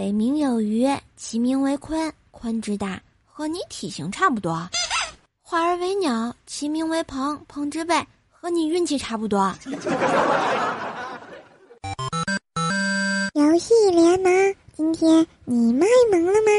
北冥有鱼，其名为鲲，鲲之大，和你体型差不多。化而为鸟，其名为鹏，鹏之背，和你运气差不多。游戏联盟，今天你卖萌了吗？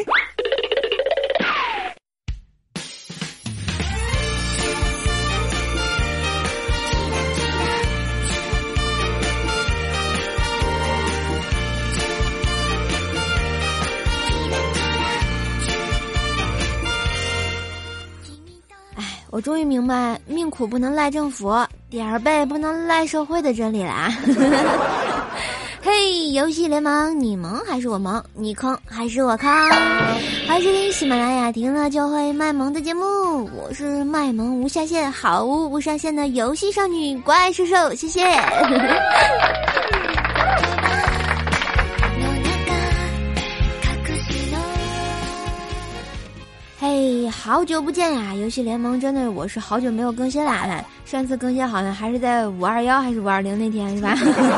终于明白命苦不能赖政府，点儿背不能赖社会的真理啦！嘿，游戏联盟，你萌还是我萌？你坑还是我坑？欢迎收听喜马拉雅听了就会卖萌的节目，我是卖萌无下限、毫无不上线的游戏少女怪兽兽，谢谢。嘿，好久不见呀！游戏联盟真的，我是好久没有更新啦。上次更新好像还是在五二幺还是五二零那天，是吧？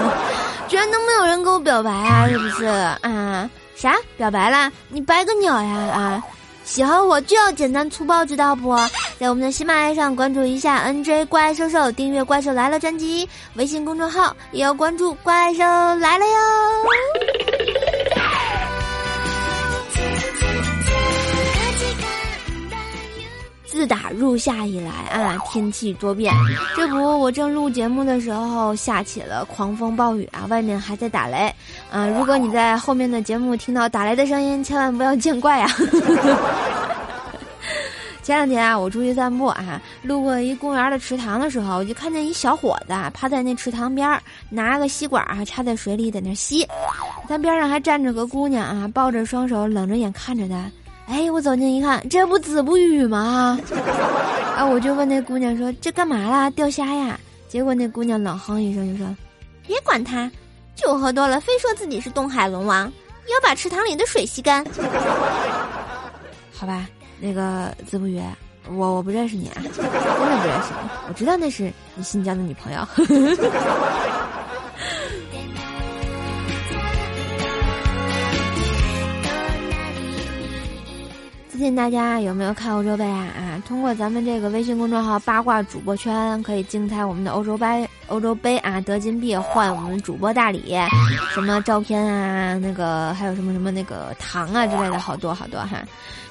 居然都没有人给我表白啊！是不是啊？啥表白啦？你白个鸟呀！啊，喜欢我就要简单粗暴，知道不？在我们的喜马拉雅上关注一下 NJ 怪兽兽，订阅《怪兽来了》专辑，微信公众号也要关注《怪兽来了》哟。自打入夏以来啊，天气多变。这不，我正录节目的时候，下起了狂风暴雨啊，外面还在打雷。啊，如果你在后面的节目听到打雷的声音，千万不要见怪啊。前两天啊，我出去散步啊，路过一公园的池塘的时候，我就看见一小伙子趴在那池塘边儿，拿个吸管啊插在水里在那吸。他边上还站着个姑娘啊，抱着双手，冷着眼看着他。哎，我走近一看，这不子不语吗？啊，我就问那姑娘说：“这干嘛啦？钓虾呀？”结果那姑娘冷哼一声就说：“别管他，酒喝多了，非说自己是东海龙王，要把池塘里的水吸干。”好吧，那个子不语，我我不认识你啊，真的不认识你，我知道那是你新交的女朋友。最近大家有没有看欧洲杯啊？啊，通过咱们这个微信公众号“八卦主播圈”可以竞猜我们的欧洲杯，欧洲杯啊，得金币换我们主播大礼，什么照片啊，那个还有什么什么那个糖啊之类的，好多好多哈！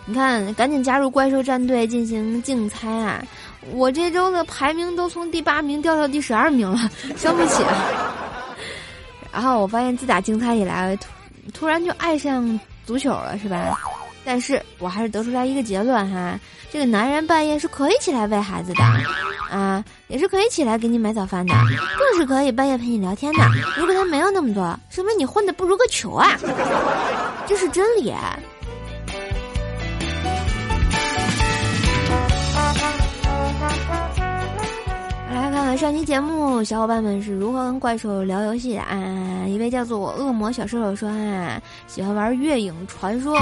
你看，赶紧加入怪兽战队进行竞猜啊！我这周的排名都从第八名掉到第十二名了，伤不起。然后我发现自打竞猜以来，突突然就爱上足球了，是吧？但是我还是得出来一个结论哈，这个男人半夜是可以起来喂孩子的，啊，也是可以起来给你买早饭的，更是可以半夜陪你聊天的。如果他没有那么多，说明你混的不如个球啊，这是真理。上期节目，小伙伴们是如何跟怪兽聊游戏的啊？一位叫做恶魔小射手说啊，喜欢玩《月影传说》，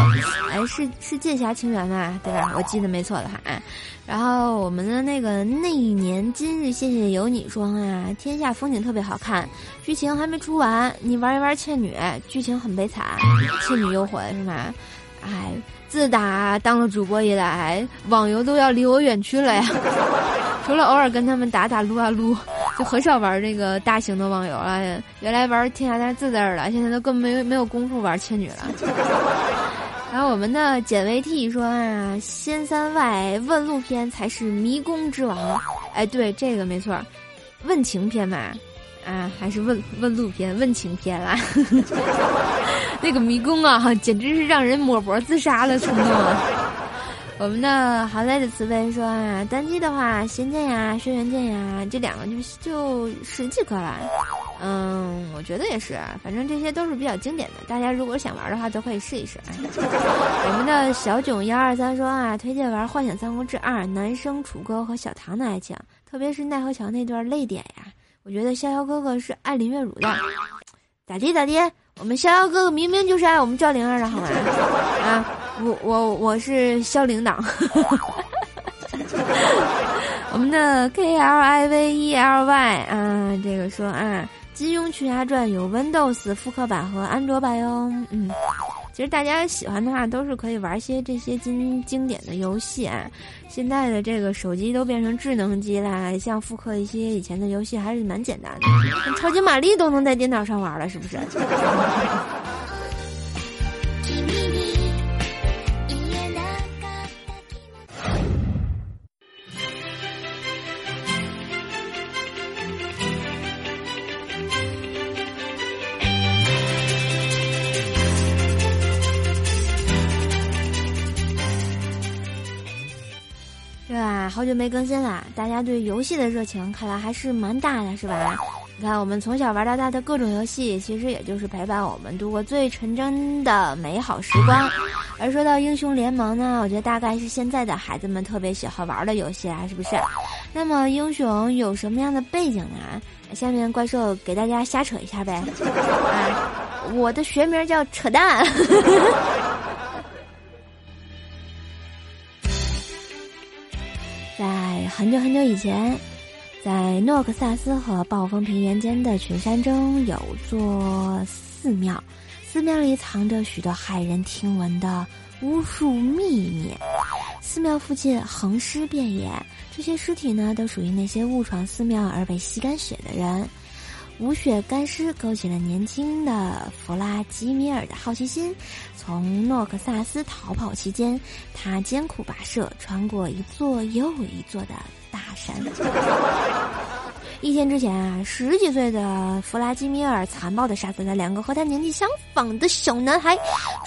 哎，是是剑侠情缘吧？对吧？我记得没错的话啊。然后我们的那个那一年今日，谢谢有你说啊，天下风景特别好看，剧情还没出完，你玩一玩倩女，剧情很悲惨，倩女幽魂是吗？哎，自打当了主播以来，网游都要离我远去了呀。除了偶尔跟他们打打撸啊撸，就很少玩这个大型的网游了。原来玩天下大自在了，现在都更没没有功夫玩倩女了。然后我们的简维 T 说啊，仙三外问路篇才是迷宫之王。哎，对，这个没错，问情篇嘛，啊，还是问问路篇，问情篇啦。那个迷宫啊，简直是让人抹脖自杀了冲动啊。我们的好赖的慈悲说啊，单机的话，仙剑呀、轩辕剑呀，这两个就就十几颗了。嗯，我觉得也是，反正这些都是比较经典的，大家如果想玩的话，都可以试一试。我们的小囧幺二三说啊，推荐玩《幻想三国志二》，男生楚歌和小唐的爱情，特别是奈何桥那段泪点呀。我觉得逍遥哥哥是爱林月如的，咋地咋地？我们逍遥哥哥明明就是爱我们赵灵儿的好吗？啊，我我我是肖领导。我们的 K L I V E L Y 啊，这个说啊，金庸群侠传》有 Windows 复刻版和安卓版哟。嗯，其实大家喜欢的话，都是可以玩些这些经经典的游戏啊。现在的这个手机都变成智能机啦，像复刻一些以前的游戏还是蛮简单的，超级玛丽都能在电脑上玩了，是不是？好久没更新了，大家对游戏的热情看来还是蛮大的，是吧？你看，我们从小玩到大的各种游戏，其实也就是陪伴我们度过最纯真的美好时光。而说到英雄联盟呢，我觉得大概是现在的孩子们特别喜欢玩的游戏啊，是不是？那么英雄有什么样的背景呢？下面怪兽给大家瞎扯一下呗。啊，我的学名叫扯淡。很久很久以前，在诺克萨斯和暴风平原间的群山中，有座寺庙，寺庙里藏着许多骇人听闻的巫术秘密。寺庙附近横尸遍野，这些尸体呢，都属于那些误闯寺庙而被吸干血的人。无血干尸勾起了年轻的弗拉基米尔的好奇心。从诺克萨斯逃跑期间，他艰苦跋涉，穿过一座又一座的大山。一天之前啊，十几岁的弗拉基米尔残暴地杀死了两个和他年纪相仿的小男孩，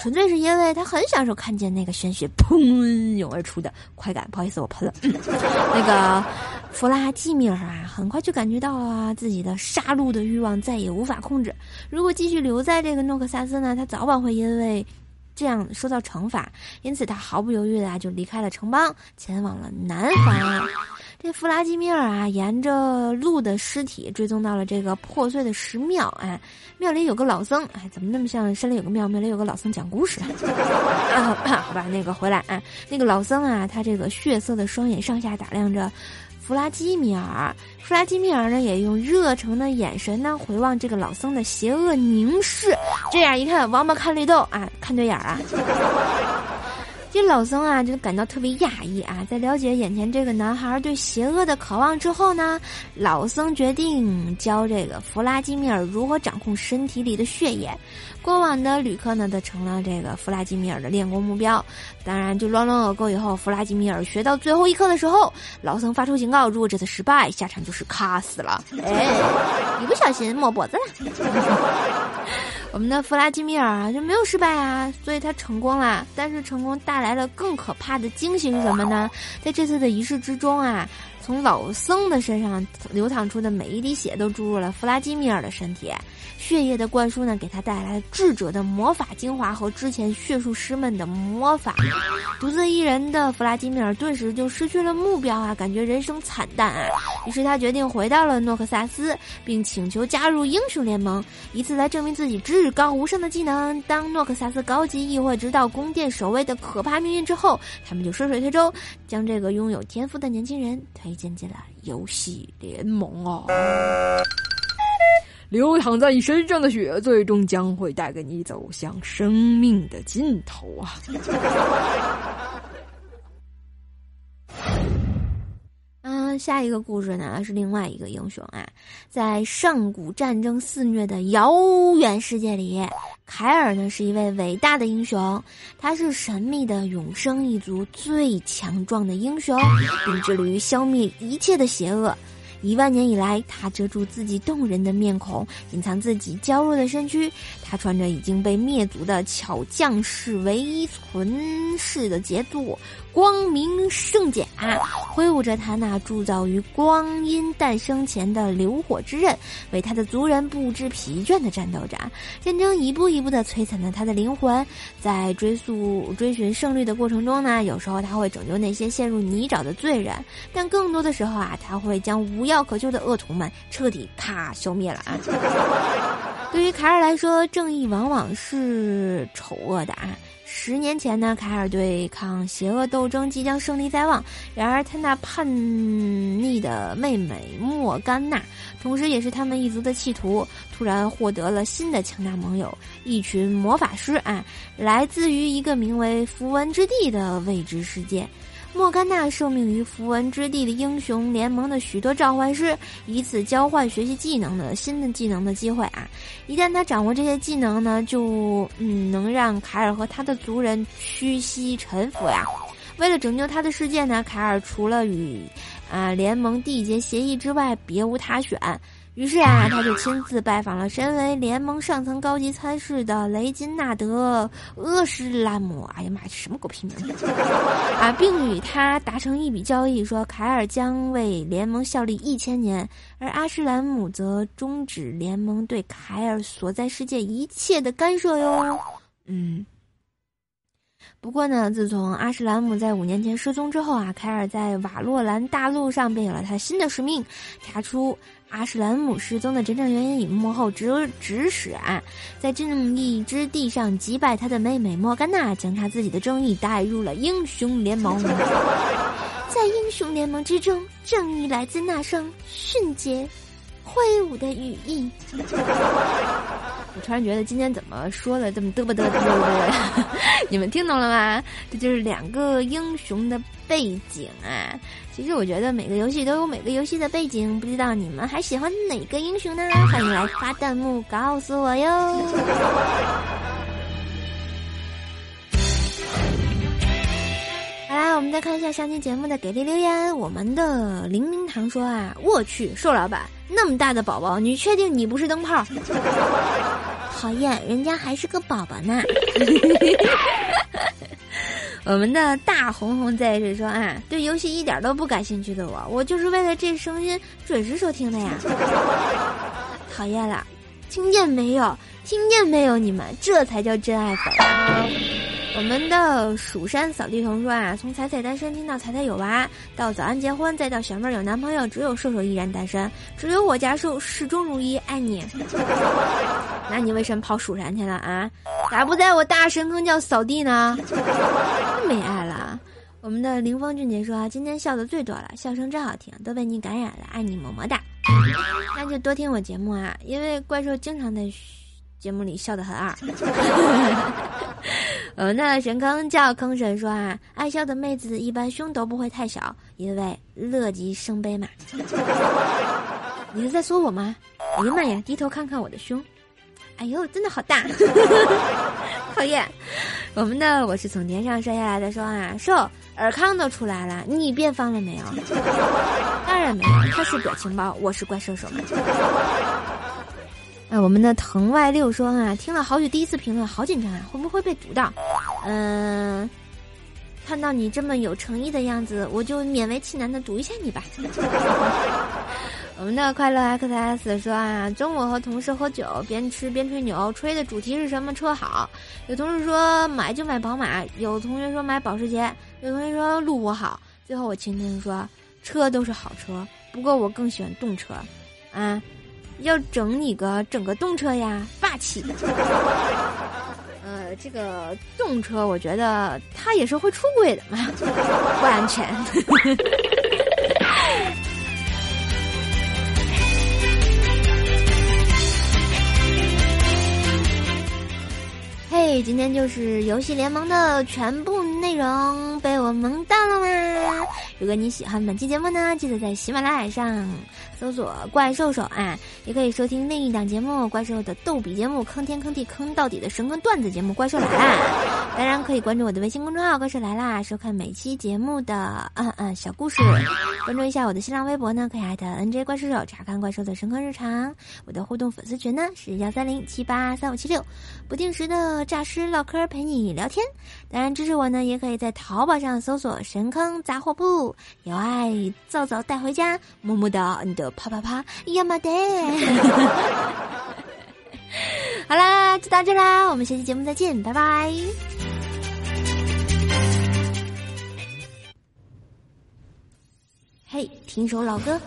纯粹是因为他很享受看见那个鲜血砰涌而出的快感。不好意思，我喷了。那个弗拉基米尔啊，很快就感觉到啊自己的杀戮的欲望再也无法控制。如果继续留在这个诺克萨斯呢，他早晚会因为这样受到惩罚。因此，他毫不犹豫的就离开了城邦，前往了南方。这弗拉基米尔啊，沿着鹿的尸体追踪到了这个破碎的石庙。哎，庙里有个老僧。哎，怎么那么像山里有个庙，庙里有个老僧讲故事？啊，好吧，那个回来啊，那个老僧啊，他这个血色的双眼上下打量着弗拉基米尔。弗拉基米尔呢，也用热诚的眼神呢回望这个老僧的邪恶凝视。这样一看，王八看绿豆啊，看对眼儿啊。这老僧啊，就感到特别讶异啊！在了解眼前这个男孩对邪恶的渴望之后呢，老僧决定教这个弗拉基米尔如何掌控身体里的血液。过往的旅客呢，都成了这个弗拉基米尔的练功目标。当然，就乱乱恶够以后，弗拉基米尔学到最后一课的时候，老僧发出警告：如果这次失败，下场就是卡死了。哎，一不小心抹脖子了。我们的弗拉基米尔啊就没有失败啊，所以他成功了。但是成功带来了更可怕的惊喜是什么呢？在这次的仪式之中啊。从老僧的身上流淌出的每一滴血都注入了弗拉基米尔的身体，血液的灌输呢，给他带来了智者的魔法精华和之前血术师们的魔法。独自一人的弗拉基米尔顿时就失去了目标啊，感觉人生惨淡啊。于是他决定回到了诺克萨斯，并请求加入英雄联盟，以此来证明自己至高无上的技能。当诺克萨斯高级议会知道宫殿守卫的可怕命运之后，他们就顺水推舟，将这个拥有天赋的年轻人推。渐进了游戏联盟哦！流淌在你身上的血，最终将会带给你走向生命的尽头啊！下一个故事呢是另外一个英雄啊，在上古战争肆虐的遥远世界里。凯尔呢是一位伟大的英雄，他是神秘的永生一族最强壮的英雄，并致力于消灭一切的邪恶。一万年以来，他遮住自己动人的面孔，隐藏自己娇弱的身躯。他穿着已经被灭族的巧匠士唯一存世的杰作——光明圣甲，挥舞着他那铸造于光阴诞生前的流火之刃，为他的族人不知疲倦的战斗着。战争一步一步的摧残了他的灵魂，在追溯追寻胜利的过程中呢，有时候他会拯救那些陷入泥沼的罪人，但更多的时候啊，他会将无药。可救的恶徒们彻底咔消灭了啊！对于凯尔来说，正义往往是丑恶的啊。十年前呢，凯尔对抗邪恶斗争即将胜利在望。然而，他那叛逆的妹妹莫甘娜，同时也是他们一族的弃徒，突然获得了新的强大盟友——一群魔法师啊，来自于一个名为符文之地的未知世界。莫甘娜受命于符文之地的英雄联盟的许多召唤师，以此交换学习技能的新的技能的机会啊！一旦他掌握这些技能呢，就嗯能让凯尔和他的族人屈膝臣服呀。为了拯救他的世界呢，凯尔除了与啊联盟缔结协议之外，别无他选。于是啊，他就亲自拜访了身为联盟上层高级参事的雷金纳德·厄什兰姆。哎呀妈呀，什么狗屁名字 啊！并与他达成一笔交易，说凯尔将为联盟效力一千年，而阿什兰姆则终止联盟对凯尔所在世界一切的干涉哟。嗯。不过呢，自从阿什兰姆在五年前失踪之后啊，凯尔在瓦洛兰大陆上便有了他新的使命，查出。阿什兰姆失踪的真正原因与幕后指指使啊，在正义之地上击败他的妹妹莫甘娜，将他自己的正义带入了英雄联盟。在英雄联盟之中，正义来自那双迅捷、挥舞的羽翼。我突然觉得今天怎么说的这么嘚啵嘚嘚嘚？你们听懂了吗？这就是两个英雄的背景啊。其实我觉得每个游戏都有每个游戏的背景，不知道你们还喜欢哪个英雄呢？欢迎来发弹幕告诉我哟。我们再看一下上期节目的给力留言。我们的零零堂说啊，我去，瘦老板。那么大的宝宝，你确定你不是灯泡？讨厌，人家还是个宝宝呢。我们的大红红在这说啊，对游戏一点都不感兴趣的我，我就是为了这声音准时收听的呀。讨厌了，听见没有？听见没有？你们这才叫真爱粉。我们的蜀山扫地童说啊，从彩彩单身听到彩彩有娃，到早安结婚，再到小妹有男朋友，只有瘦瘦依然单身，只有我家瘦始终如一，爱你。那你为什么跑蜀山去了啊？咋不在我大神坑叫扫地呢？没爱了。我们的凌风俊杰说啊，今天笑的最多了，笑声真好听，都被你感染了，爱你么么哒。那就多听我节目啊，因为怪兽经常在节目里笑得很二。呃，那神坑叫坑神说啊，爱笑的妹子一般胸都不会太小，因为乐极生悲嘛。你是在说我吗？哎呀妈呀，低头看看我的胸，哎呦，真的好大，讨厌。我们的我是从天上摔下来的说啊，瘦尔康都出来了，你变方了没有？当然没有，他是表情包，我是怪兽手我们的藤外六说啊，听了好久，第一次评论，好紧张啊，会不会被读到？嗯，看到你这么有诚意的样子，我就勉为其难的读一下你吧。我们的快乐 X S 说啊，中午和同事喝酒，边吃边吹牛，吹的主题是什么车好？有同事说买就买宝马，有同学说买保时捷，有同学说路虎好。最后我轻轻说，车都是好车，不过我更喜欢动车，啊。要整你个整个动车呀，霸气！呃，这个动车我觉得它也是会出轨的嘛，不安全。嘿，今天就是游戏联盟的全部内容，被我萌到了吗？如果你喜欢本期节目呢，记得在喜马拉雅上搜索“怪兽手”啊，也可以收听另一档节目《怪兽的逗比节目》，坑天坑地坑到底的神坑段子节目《怪兽来啦》。当然可以关注我的微信公众号“怪兽来啦”，收看每期节目的嗯嗯小故事。关注一下我的新浪微博呢，可以艾特 NJ 怪兽手查看怪兽的神坑日常。我的互动粉丝群呢是幺三零七八三五七六，不定时的诈尸唠嗑陪你聊天。当然支持我呢，也可以在淘宝上搜索“神坑杂货铺”。有爱，早早带回家，么么哒，你的啪啪啪，呀么得。好啦，就到这啦，我们下期节目再见，拜拜。嘿，听首老歌。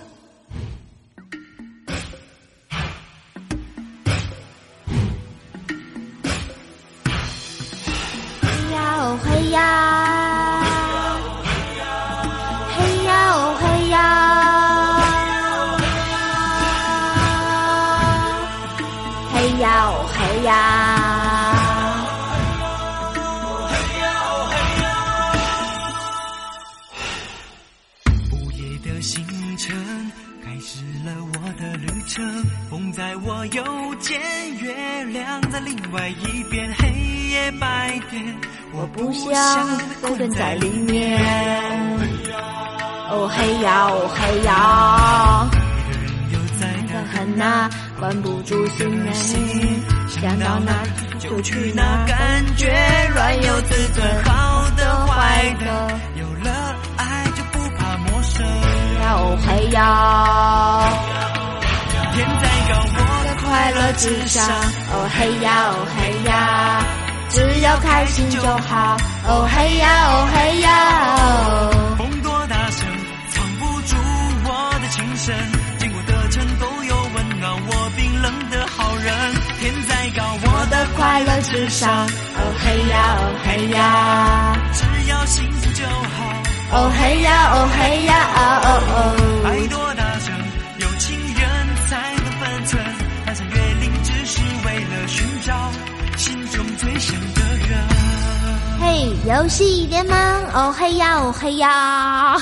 又见，月亮在另外一边，黑夜白天，我不想困在里面。哦嘿呀，哦嘿呀，又在那个很呐，关不住心的你，想到哪就去哪，感觉乱又自尊，好的坏的。有了爱就不怕陌生，呀哦嘿呀，天在高，快乐之上。哦嘿呀，哦嘿呀，只要开心就好。哦嘿呀，哦嘿呀。风多大声，藏不住我的情深。经过的城都有温暖我冰冷的好人。天再高，我的快乐之上。哦嘿呀，哦嘿呀，只要幸福就好。哦嘿呀，哦嘿呀，哦哦。爱多游戏联盟，哦嘿呀，哦嘿呀。